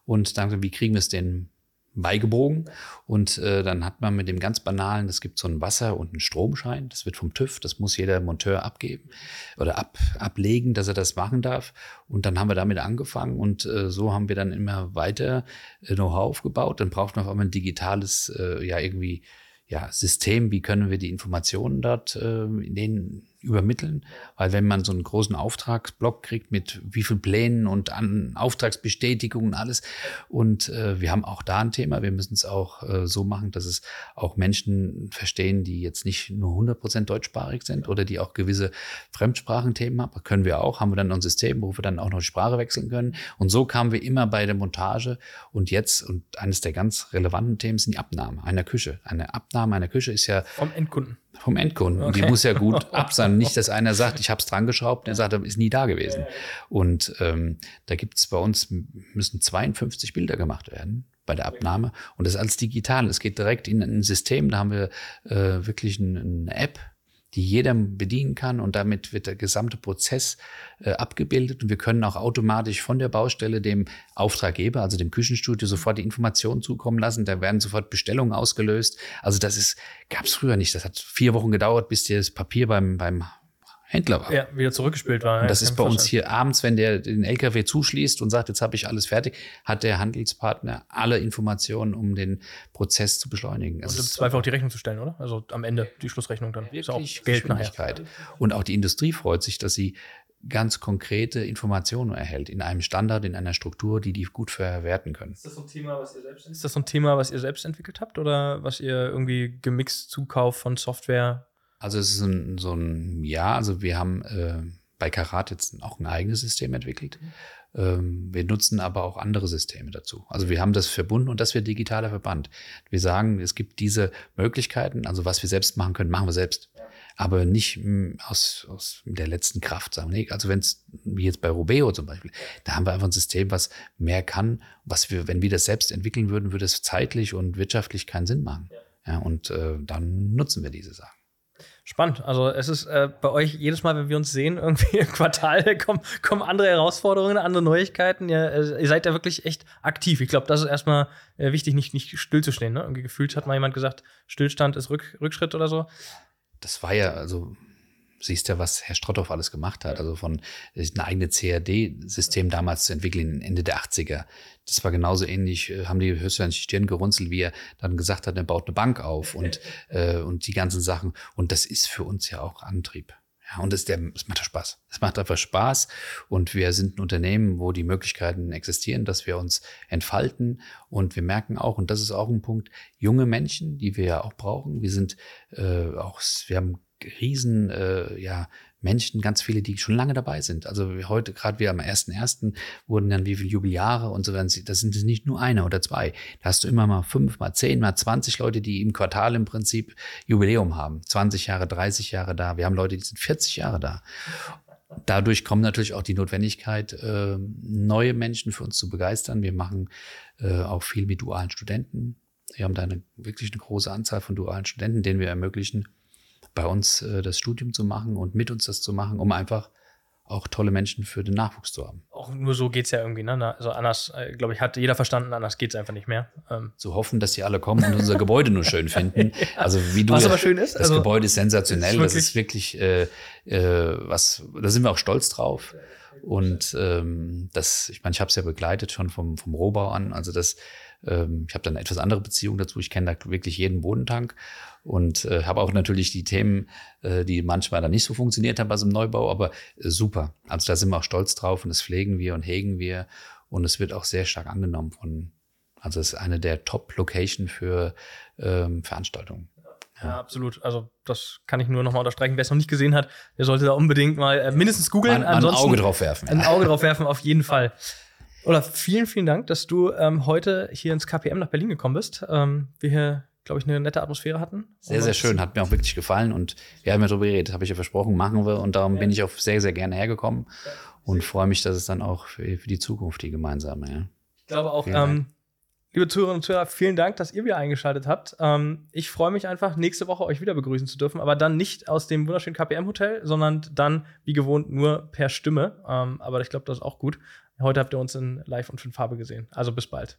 Speaker 2: Und dann, wie kriegen wir es denn beigebogen? Und äh, dann hat man mit dem ganz banalen, es gibt so ein Wasser- und einen Stromschein, das wird vom TÜV, das muss jeder Monteur abgeben oder ab, ablegen, dass er das machen darf. Und dann haben wir damit angefangen und äh, so haben wir dann immer weiter äh, Know-how aufgebaut. Dann braucht man auf einmal ein digitales, äh, ja, irgendwie ja, System, wie können wir die Informationen dort äh, in den übermitteln, weil wenn man so einen großen Auftragsblock kriegt mit wie viel Plänen und an Auftragsbestätigungen alles und äh, wir haben auch da ein Thema, wir müssen es auch äh, so machen, dass es auch Menschen verstehen, die jetzt nicht nur 100% deutschsprachig sind oder die auch gewisse Fremdsprachenthemen haben, können wir auch, haben wir dann ein System, wo wir dann auch noch die Sprache wechseln können. Und so kamen wir immer bei der Montage. Und jetzt und eines der ganz relevanten Themen sind die Abnahme einer Küche. Eine Abnahme einer Küche ist ja
Speaker 1: vom Endkunden
Speaker 2: vom Endkunden. Okay. Und die muss ja gut [LAUGHS] ab sein. Nicht, dass einer sagt, ich habe es dran geschraubt, der sagt, er ist nie da gewesen. Und ähm, da gibt es bei uns, müssen 52 Bilder gemacht werden bei der Abnahme. Und das ist alles digital. Es geht direkt in ein System. Da haben wir äh, wirklich eine App, die jeder bedienen kann und damit wird der gesamte Prozess äh, abgebildet und wir können auch automatisch von der Baustelle dem Auftraggeber, also dem Küchenstudio, sofort die Informationen zukommen lassen. Da werden sofort Bestellungen ausgelöst. Also das ist gab es früher nicht. Das hat vier Wochen gedauert, bis das Papier beim beim Händler war.
Speaker 1: Ja, wieder zurückgespielt war.
Speaker 2: Und das ist bei uns hier abends, wenn der den LKW zuschließt und sagt, jetzt habe ich alles fertig, hat der Handelspartner alle Informationen, um den Prozess zu beschleunigen.
Speaker 1: Und im Zweifel auch die Rechnung zu stellen, oder? Also am Ende die Schlussrechnung dann.
Speaker 2: Wirklich ist auch Geld nachher. Und auch die Industrie freut sich, dass sie ganz konkrete Informationen erhält in einem Standard, in einer Struktur, die die gut verwerten können.
Speaker 1: Ist das so ein Thema, was ihr selbst, ist das so ein Thema, was ihr selbst entwickelt habt oder was ihr irgendwie gemixt Zukauf von Software
Speaker 2: also es ist ein, so ein, ja, also wir haben äh, bei Karat jetzt auch ein eigenes System entwickelt. Ähm, wir nutzen aber auch andere Systeme dazu. Also wir haben das verbunden und das wird digitaler Verband. Wir sagen, es gibt diese Möglichkeiten, also was wir selbst machen können, machen wir selbst. Aber nicht mh, hm, aus, aus der letzten Kraft, sagen wir. Nee, also wenn es, wie jetzt bei Robeo zum Beispiel, da haben wir einfach ein System, was mehr kann, was wir, wenn wir das selbst entwickeln würden, würde es zeitlich und wirtschaftlich keinen Sinn machen. Ja, und äh, dann nutzen wir diese Sachen.
Speaker 1: Spannend. Also es ist äh, bei euch jedes Mal, wenn wir uns sehen, [LAUGHS] irgendwie im Quartal kommen, kommen andere Herausforderungen, andere Neuigkeiten. Ihr, äh, ihr seid ja wirklich echt aktiv. Ich glaube, das ist erstmal äh, wichtig, nicht, nicht stillzustehen. Ne? Irgendwie gefühlt hat mal jemand gesagt, Stillstand ist Rück, Rückschritt oder so.
Speaker 2: Das war ja, also siehst ja, was Herr Strotthoff alles gemacht hat. Also von ein eigenes CAD-System damals zu entwickeln, Ende der 80er. Das war genauso ähnlich, äh, haben die höchstwahrscheinlich die Stirn gerunzelt, wie er dann gesagt hat, er baut eine Bank auf [LAUGHS] und, äh, und die ganzen Sachen. Und das ist für uns ja auch Antrieb. Ja, und es, es macht Spaß. Es macht einfach Spaß. Und wir sind ein Unternehmen, wo die Möglichkeiten existieren, dass wir uns entfalten. Und wir merken auch, und das ist auch ein Punkt, junge Menschen, die wir ja auch brauchen. Wir sind äh, auch, wir haben riesen, äh, ja, Menschen, ganz viele, die schon lange dabei sind. Also heute, gerade wir am 1.1. wurden dann wie viele Jubeljahre und so weiter. Das sind nicht nur eine oder zwei. Da hast du immer mal fünf, mal zehn, mal zwanzig Leute, die im Quartal im Prinzip Jubiläum haben. 20 Jahre, 30 Jahre da. Wir haben Leute, die sind 40 Jahre da. Dadurch kommt natürlich auch die Notwendigkeit, äh, neue Menschen für uns zu begeistern. Wir machen äh, auch viel mit dualen Studenten. Wir haben da eine, wirklich eine große Anzahl von dualen Studenten, denen wir ermöglichen, bei uns äh, das Studium zu machen und mit uns das zu machen, um einfach auch tolle Menschen für den Nachwuchs zu haben.
Speaker 1: Auch nur so geht es ja irgendwie. Ne? Also anders, äh, glaube ich, hat jeder verstanden, anders geht es einfach nicht mehr.
Speaker 2: Ähm. Zu hoffen, dass die alle kommen und unser Gebäude nur schön finden. [LAUGHS] ja. Also wie du
Speaker 1: was aber schön ist.
Speaker 2: Das also, Gebäude ist sensationell. Ist das ist wirklich äh, äh, was, da sind wir auch stolz drauf. Und ähm, das, ich meine, ich habe es ja begleitet schon vom, vom Rohbau an. Also das, ähm, ich habe da eine etwas andere Beziehung dazu. Ich kenne da wirklich jeden Bodentank und äh, habe auch natürlich die Themen, äh, die manchmal dann nicht so funktioniert haben bei so einem Neubau, aber äh, super. Also da sind wir auch stolz drauf und das pflegen wir und hegen wir und es wird auch sehr stark angenommen von, also es ist eine der Top-Location für ähm, Veranstaltungen.
Speaker 1: Ja. ja. absolut. Also das kann ich nur nochmal unterstreichen. Wer es noch nicht gesehen hat, der sollte da unbedingt mal äh, mindestens googeln.
Speaker 2: Ein, ein Auge drauf werfen.
Speaker 1: Ein Auge drauf werfen, auf jeden Fall. Oder vielen, vielen Dank, dass du ähm, heute hier ins KPM nach Berlin gekommen bist. Ähm, wir hier glaube ich, eine nette Atmosphäre hatten.
Speaker 2: Sehr, sehr schön. Hat mir auch wirklich gefallen. Und wir haben ja darüber geredet, habe ich ja versprochen, machen wir. Und darum ja. bin ich auch sehr, sehr gerne hergekommen und freue mich, dass es dann auch für, für die Zukunft die gemeinsame. Ja.
Speaker 1: Ich glaube auch, ähm, liebe Zuhörerinnen und Zuhörer, vielen Dank, dass ihr wieder eingeschaltet habt. Ähm, ich freue mich einfach, nächste Woche euch wieder begrüßen zu dürfen, aber dann nicht aus dem wunderschönen KPM-Hotel, sondern dann, wie gewohnt, nur per Stimme. Ähm, aber ich glaube, das ist auch gut. Heute habt ihr uns in Live und in Farbe gesehen. Also bis bald.